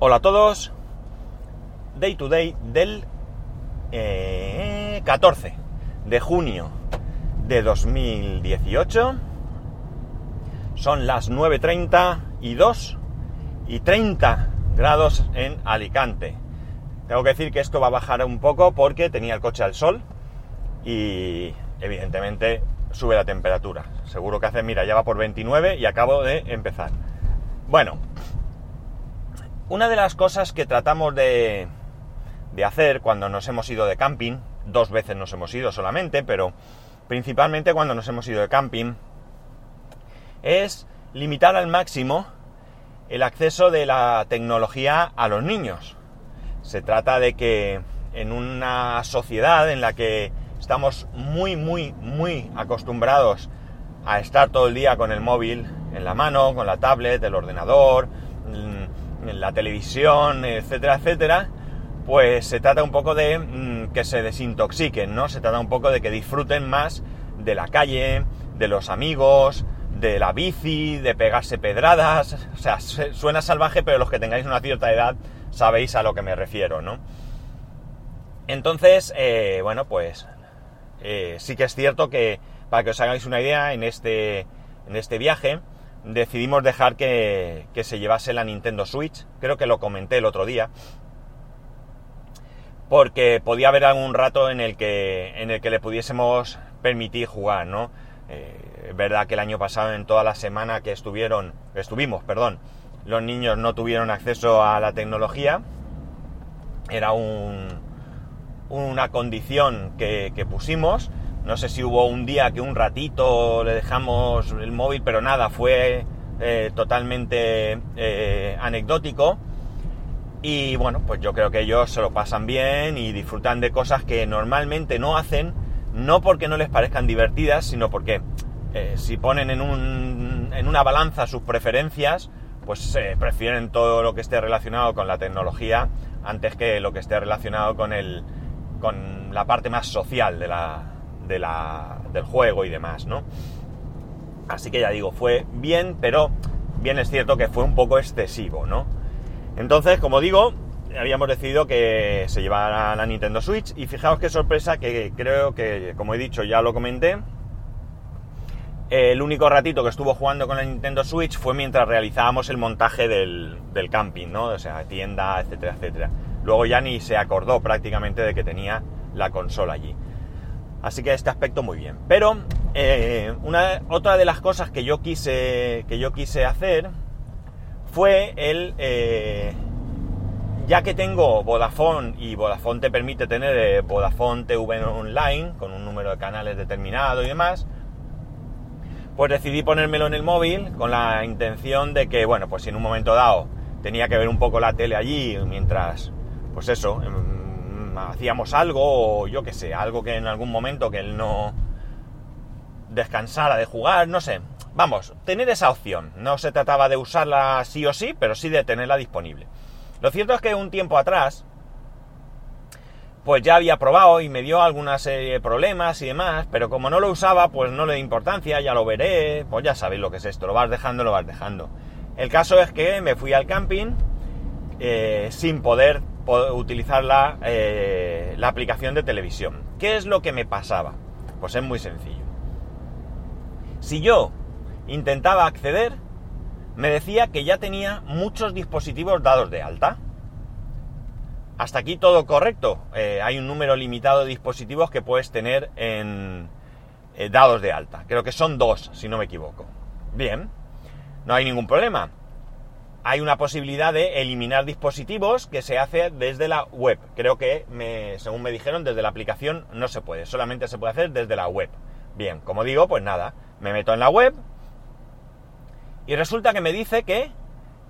Hola a todos. Day to day del eh, 14 de junio de 2018. Son las 9.30 y 2 y 30 grados en Alicante. Tengo que decir que esto va a bajar un poco porque tenía el coche al sol y evidentemente sube la temperatura. Seguro que hace, mira, ya va por 29 y acabo de empezar. Bueno, una de las cosas que tratamos de, de hacer cuando nos hemos ido de camping, dos veces nos hemos ido solamente, pero principalmente cuando nos hemos ido de camping, es limitar al máximo el acceso de la tecnología a los niños. Se trata de que en una sociedad en la que estamos muy, muy, muy acostumbrados a estar todo el día con el móvil en la mano, con la tablet, el ordenador, en la televisión, etcétera, etcétera, pues se trata un poco de mmm, que se desintoxiquen, ¿no? Se trata un poco de que disfruten más de la calle, de los amigos, de la bici, de pegarse pedradas. O sea, suena salvaje, pero los que tengáis una cierta edad sabéis a lo que me refiero, ¿no? Entonces, eh, bueno, pues eh, sí que es cierto que, para que os hagáis una idea, en este, en este viaje decidimos dejar que, que se llevase la Nintendo Switch. Creo que lo comenté el otro día. Porque podía haber algún rato en el que, en el que le pudiésemos permitir jugar, ¿no? Eh, es verdad que el año pasado, en toda la semana que estuvieron, estuvimos, perdón, los niños no tuvieron acceso a la tecnología. Era un, una condición que, que, pusimos. No sé si hubo un día que un ratito le dejamos el móvil, pero nada, fue eh, totalmente eh, anecdótico. Y bueno, pues yo creo que ellos se lo pasan bien y disfrutan de cosas que normalmente no hacen, no porque no les parezcan divertidas, sino porque eh, si ponen en, un, en, una balanza sus preferencias, pues prefieren todo lo que esté relacionado con la tecnología antes que lo que esté relacionado con, el, con la parte más social de la, del juego y demás, ¿no? Así que ya digo, fue bien, pero bien es cierto que fue un poco excesivo, ¿no? Entonces, como digo, habíamos decidido que se llevara la Nintendo Switch y fijaos qué sorpresa que creo que, como he dicho, ya lo comenté. El único ratito que estuvo jugando con la Nintendo Switch fue mientras realizábamos el montaje del, del camping, ¿no? O sea, tienda, etcétera, etcétera. Luego ya ni se acordó prácticamente de que tenía la consola allí. Así que este aspecto muy bien. Pero eh, una, otra de las cosas que yo quise, que yo quise hacer fue el... Eh, ya que tengo Vodafone y Vodafone te permite tener eh, Vodafone TV online con un número de canales determinado y demás, pues decidí ponérmelo en el móvil con la intención de que, bueno, pues si en un momento dado tenía que ver un poco la tele allí mientras, pues eso, em, hacíamos algo o yo qué sé, algo que en algún momento que él no descansara de jugar, no sé, Vamos, tener esa opción. No se trataba de usarla sí o sí, pero sí de tenerla disponible. Lo cierto es que un tiempo atrás, pues ya había probado y me dio alguna serie de problemas y demás, pero como no lo usaba, pues no le di importancia, ya lo veré, pues ya sabéis lo que es esto, lo vas dejando, lo vas dejando. El caso es que me fui al camping eh, sin poder utilizar la, eh, la aplicación de televisión. ¿Qué es lo que me pasaba? Pues es muy sencillo. Si yo intentaba acceder, me decía que ya tenía muchos dispositivos dados de alta. Hasta aquí todo correcto. Eh, hay un número limitado de dispositivos que puedes tener en eh, dados de alta. Creo que son dos, si no me equivoco. Bien, no hay ningún problema. Hay una posibilidad de eliminar dispositivos que se hace desde la web. Creo que, me, según me dijeron, desde la aplicación no se puede. Solamente se puede hacer desde la web. Bien, como digo, pues nada. Me meto en la web, y resulta que me dice que,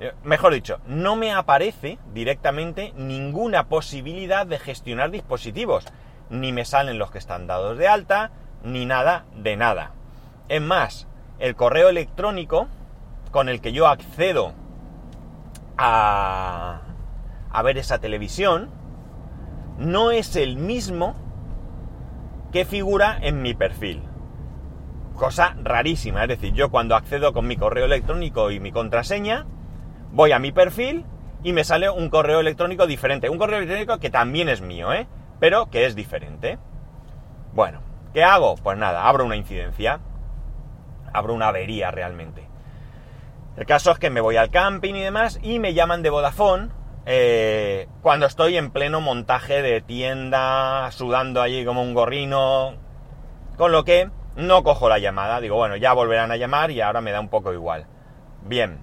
eh, mejor dicho, no me aparece directamente ninguna posibilidad de gestionar dispositivos. Ni me salen los que están dados de alta, ni nada de nada. Es más, el correo electrónico con el que yo accedo a, ver esa televisión no es el mismo que figura en mi perfil cosa rarísima. Es decir, yo cuando accedo con mi correo electrónico y mi contraseña, voy a mi perfil y me sale un correo electrónico diferente. Un correo electrónico que también es mío, ¿eh? Pero que es diferente. Bueno, ¿qué hago? Pues nada, abro una incidencia. Abro una avería realmente. El caso es que me voy al camping y demás y me llaman de Vodafone eh, cuando estoy en pleno montaje de tienda, sudando allí como un gorrino, con lo que no cojo la llamada. Digo, bueno, ya volverán a llamar y ahora me da un poco igual. Bien.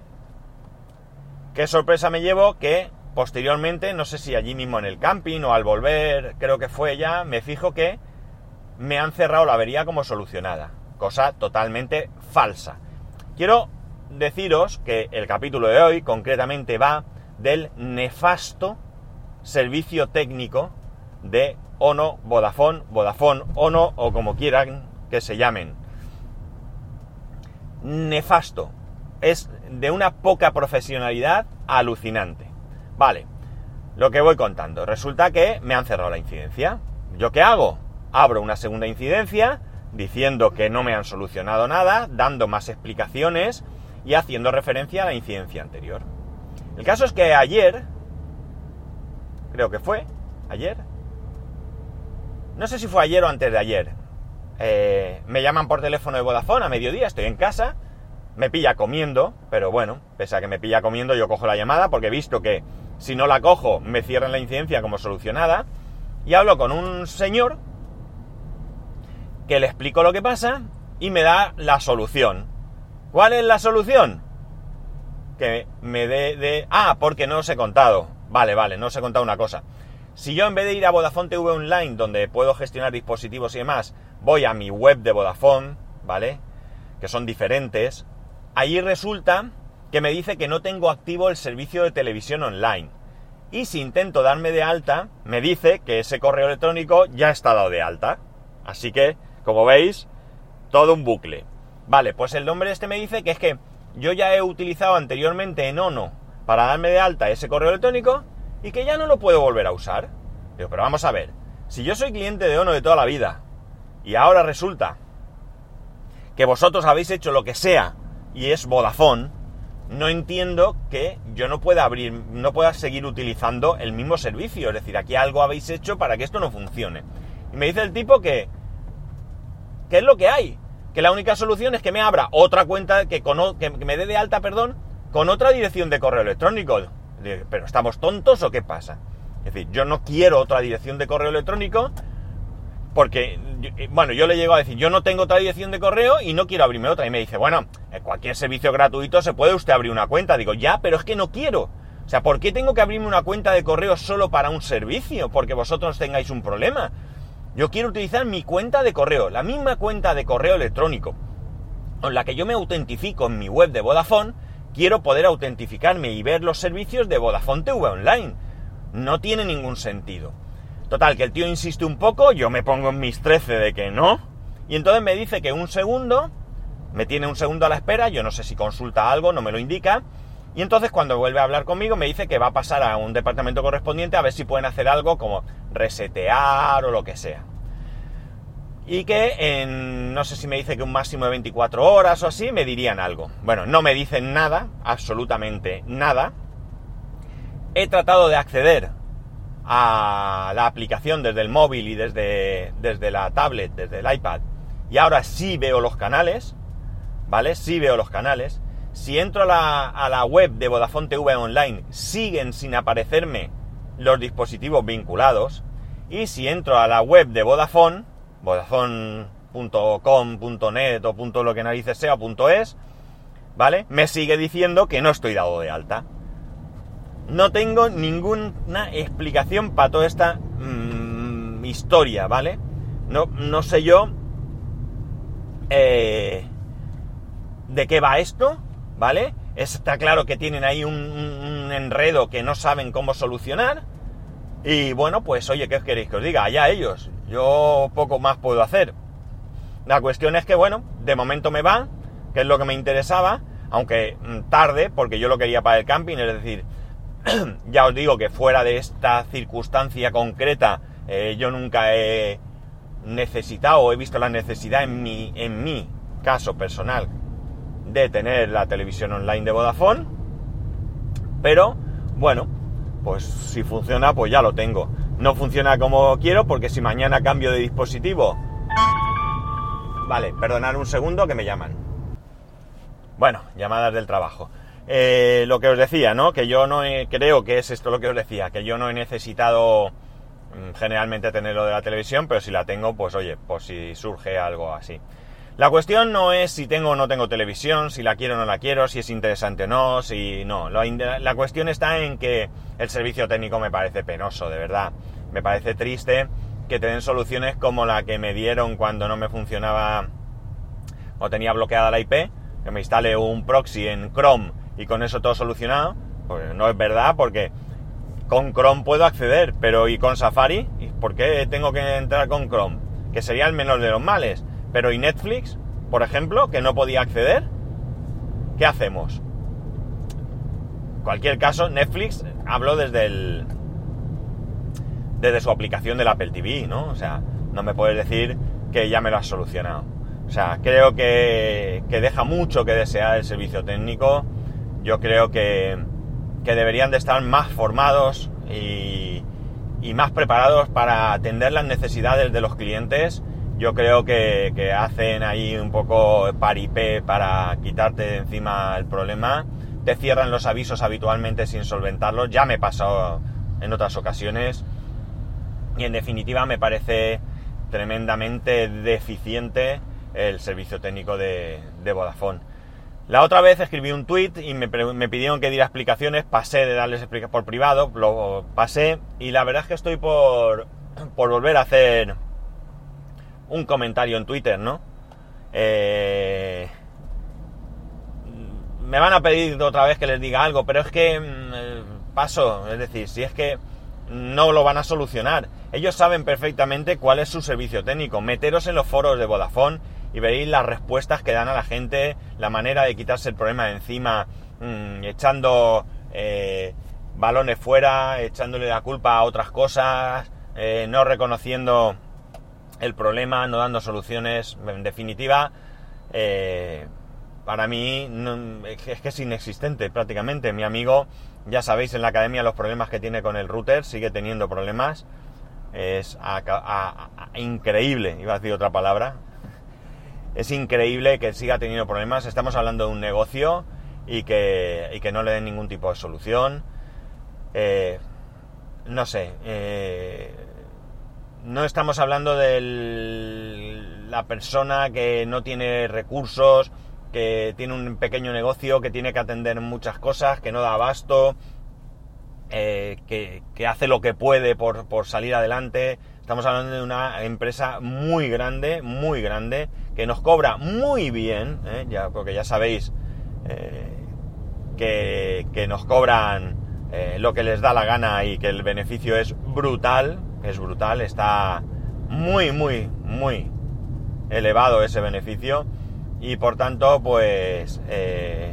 ¿Qué sorpresa me llevo? Que posteriormente, no sé si allí mismo en el camping o al volver, creo que fue ya, me fijo que me han cerrado la avería como solucionada. Cosa totalmente falsa. Quiero deciros que el capítulo de hoy concretamente va del nefasto servicio técnico de Ono, Vodafone, Vodafone, Ono o como quieran que se llamen. Nefasto. Es de una poca profesionalidad alucinante. Vale, lo que voy contando. Resulta que me han cerrado la incidencia. ¿Yo qué hago? Abro una segunda incidencia diciendo que no me han solucionado nada, dando más explicaciones y haciendo referencia a la incidencia anterior. El caso es que ayer, creo que fue, ayer, no sé si fue ayer o antes de ayer, eh, me llaman por teléfono de Vodafone a mediodía, estoy en casa, me pilla comiendo, pero bueno, pese a que me pilla comiendo, yo cojo la llamada porque he visto que si no la cojo me cierran la incidencia como solucionada, y hablo con un señor que le explico lo que pasa y me da la solución. ¿Cuál es la solución? Que me dé de... Ah, porque no os he contado. Vale, vale, no os he contado una cosa. Si yo en vez de ir a Vodafone TV Online, donde puedo gestionar dispositivos y demás, voy a mi web de Vodafone, ¿vale? Que son diferentes. Allí resulta que me dice que no tengo activo el servicio de televisión online. Y si intento darme de alta, me dice que ese correo electrónico ya está dado de alta. Así que, como veis, todo un bucle. Vale, pues el nombre este me dice que es que yo ya he utilizado anteriormente en Ono para darme de alta ese correo electrónico y que ya no lo puedo volver a usar. Pero vamos a ver, si yo soy cliente de Ono de toda la vida y ahora resulta que vosotros habéis hecho lo que sea y es Vodafone, no entiendo que yo no pueda abrir, no pueda seguir utilizando el mismo servicio. Es decir, aquí algo habéis hecho para que esto no funcione. Y me dice el tipo que, ¿qué es lo que hay? Que la única solución es que me abra otra cuenta, que, que me dé de alta, perdón, con otra dirección de correo electrónico. Pero ¿estamos tontos o qué pasa? Es decir, yo no quiero otra dirección de correo electrónico porque, eh, bueno, yo le llego a decir, yo no tengo otra dirección de correo y no quiero abrirme otra. Y me dice, bueno, en cualquier servicio gratuito se puede usted abrir una cuenta. Digo, ya, pero es que no quiero. O sea, ¿por qué tengo que abrirme una cuenta de correo solo para un servicio? Porque vosotros tengáis un problema. Yo quiero utilizar mi cuenta de correo, la misma cuenta de correo electrónico con la que yo me autentifico en mi web de Vodafone, quiero poder autentificarme y ver los servicios de Vodafone TV Online. No tiene ningún sentido. Total, que el tío insiste un poco, yo me pongo en mis 13 de que no, y entonces me dice que un segundo, me tiene un segundo a la espera, yo no sé si consulta algo, no me lo indica, y entonces cuando vuelve a hablar conmigo me dice que va a pasar a un departamento correspondiente a ver si pueden hacer algo como resetear o lo que sea. Y que en, no sé si me dice que un máximo de 24 horas o así, me dirían algo. Bueno, no me dicen nada, absolutamente nada. He tratado de acceder a la aplicación desde el móvil y desde, desde la tablet, desde el iPad. Y ahora sí veo los canales, ¿vale? Sí veo los canales. Si entro a la, a la web de Vodafone TV Online, siguen sin aparecerme los dispositivos vinculados. Y si entro a la web de Vodafone, vodafone.com.net o lo que narices sea es, ¿vale? Me sigue diciendo que no estoy dado de alta. No tengo ninguna explicación para toda esta mm, historia, ¿vale? No, no sé yo eh, de qué va esto, ¿vale? Está claro que tienen ahí un, enredo que no saben cómo solucionar. Y bueno, pues oye, ¿qué queréis que os diga? Allá ellos. Yo poco más puedo hacer. La cuestión es que, bueno, de momento me va, que es lo que me interesaba, aunque mm, tarde, porque yo lo quería para el camping, es decir, ya os digo que fuera de esta circunstancia concreta, eh, yo nunca he necesitado he visto la necesidad en mi, en mi caso personal de tener la televisión online de Vodafone, pero Bueno, pues si funciona, pues ya lo tengo. No funciona como quiero porque si mañana cambio de dispositivo... Vale, perdonad un segundo que me llaman. Bueno, llamadas del trabajo. Eh, lo que os decía, ¿no? Que yo no creo que es esto lo que os decía, que yo no he necesitado mm, generalmente tenerlo de la televisión, pero si la tengo, pues oye, pues si surge algo así. La cuestión no es si tengo o no tengo televisión, si la quiero o no la quiero, si es interesante o no, si no. La cuestión está en que el servicio técnico me parece penoso, de verdad. Me parece triste que te den soluciones como la que me dieron cuando no me funcionaba o tenía bloqueada la IP, que me instale un proxy en Chrome y con eso todo solucionado. Pues no es verdad porque con Chrome puedo acceder, pero ¿y con Safari? ¿Por qué tengo que entrar con Chrome? Que sería el menor de los males pero ¿y Netflix, por ejemplo, que no podía acceder? ¿Qué hacemos? En cualquier caso, Netflix habló desde el. desde su aplicación del Apple TV, ¿no? O sea, no me puedes decir que ya me lo has solucionado. O sea, creo que, que deja mucho que desear el servicio técnico. Yo creo que, que deberían de estar más formados y, y más preparados para atender las necesidades de los clientes yo creo que, hacen ahí un poco paripé para quitarte de encima el problema. Te cierran los avisos habitualmente sin solventarlos. Ya me he pasado en otras ocasiones. Y en definitiva me parece tremendamente deficiente el servicio técnico de, Vodafone. La otra vez escribí un tweet y me, pidieron que diera explicaciones, pasé de darles explicaciones por privado, lo pasé y la verdad es que estoy por, por volver a hacer un comentario en Twitter, ¿no? Eh, me van a pedir otra vez que les diga algo, pero es que mm, paso, es decir, si es que no lo van a solucionar. Ellos saben perfectamente cuál es su servicio técnico. Meteros en los foros de Vodafone y veréis las respuestas que dan a la gente, la manera de quitarse el problema de encima, mm, echando eh, balones fuera, echándole la culpa a otras cosas, eh, no reconociendo el problema, no dando soluciones. En definitiva, eh, para mí es que es inexistente prácticamente. Mi amigo, ya sabéis en la academia los problemas que tiene con el router, sigue teniendo problemas. Es increíble, iba a decir otra palabra. Es increíble que siga teniendo problemas. Estamos hablando de un negocio y que, que no le den ningún tipo de solución. Eh, no sé, eh, no estamos hablando de la persona que no tiene recursos, que tiene un pequeño negocio, que tiene que atender muchas cosas, que no da abasto, eh, que, hace lo que puede por, salir adelante. Estamos hablando de una empresa muy grande, muy grande, que nos cobra muy bien, eh, ya, porque ya sabéis eh, que, que, nos cobran lo que les da la gana y que el beneficio es brutal, es brutal, está muy, muy, muy elevado ese beneficio y por tanto, pues eh,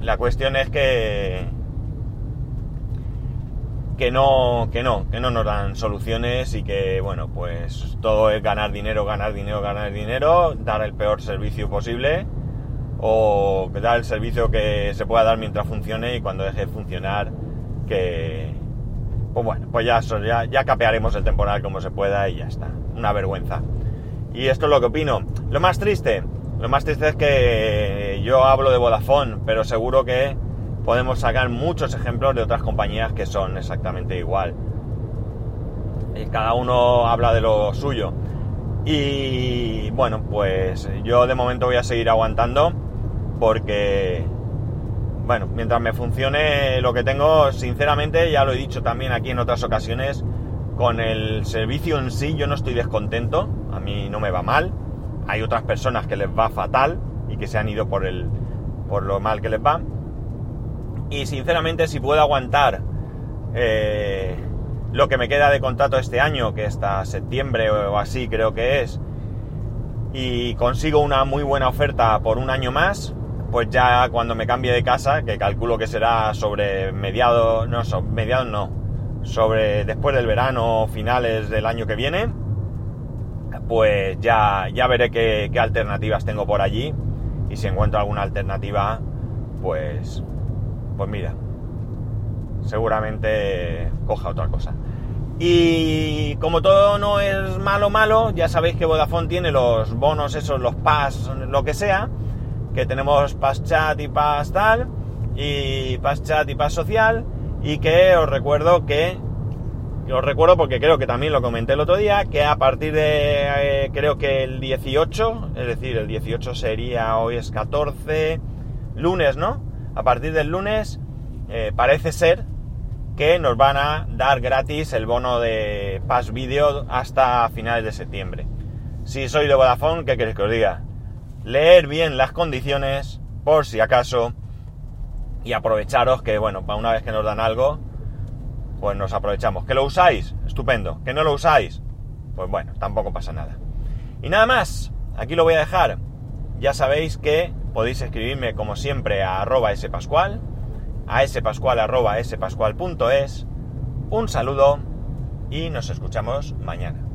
la cuestión es que que no, que no, que no nos dan soluciones y que, bueno, pues todo es ganar dinero, ganar dinero, ganar dinero, dar el peor servicio posible o dar el servicio que se pueda dar mientras funcione y cuando deje de funcionar que, pues bueno, pues ya, ya, ya capearemos el temporal como se pueda y ya está. Una vergüenza. Y esto es lo que opino. Lo más triste, lo más triste es que yo hablo de Vodafone, pero seguro que podemos sacar muchos ejemplos de otras compañías que son exactamente igual. Y cada uno habla de lo suyo. Y bueno, pues yo de momento voy a seguir aguantando porque bueno, mientras me funcione lo que tengo, sinceramente, ya lo he dicho también aquí en otras ocasiones, con el servicio en sí yo no estoy descontento, a mí no me va mal, hay otras personas que les va fatal y que se han ido por, el, por lo mal que les va. Y sinceramente si puedo aguantar eh, lo que me queda de contrato este año, que hasta septiembre o así creo que es, y consigo una muy buena oferta por un año más, pues ya cuando me cambie de casa, que calculo que será sobre mediados, no, mediados no, sobre después del verano, finales del año que viene, pues ya, ya veré qué, alternativas tengo por allí y si encuentro alguna alternativa, pues pues mira, seguramente coja otra cosa. Y como todo no es malo malo, ya sabéis que Vodafone tiene los bonos esos, los pass, lo que sea, que tenemos pass chat y pass tal, y pass chat y pass social, y que os recuerdo que, os recuerdo porque creo que también lo comenté el otro día, que a partir de, eh, creo que el 18, es decir, el 18 sería, hoy es 14, lunes, ¿no? A partir del lunes, eh, parece ser que nos van a dar gratis el bono de Pass Video hasta finales de septiembre. Si soy de Vodafone, ¿qué queréis que os diga? Leer bien las condiciones, por si acaso, y aprovecharos que, bueno, para una vez que nos dan algo, pues nos aprovechamos. ¿Que lo usáis? Estupendo. ¿Que no lo usáis? Pues bueno, tampoco pasa nada. Y nada más, aquí lo voy a dejar. Ya sabéis que podéis escribirme como siempre a arroba spascual a spascual.es. Un saludo y nos escuchamos mañana.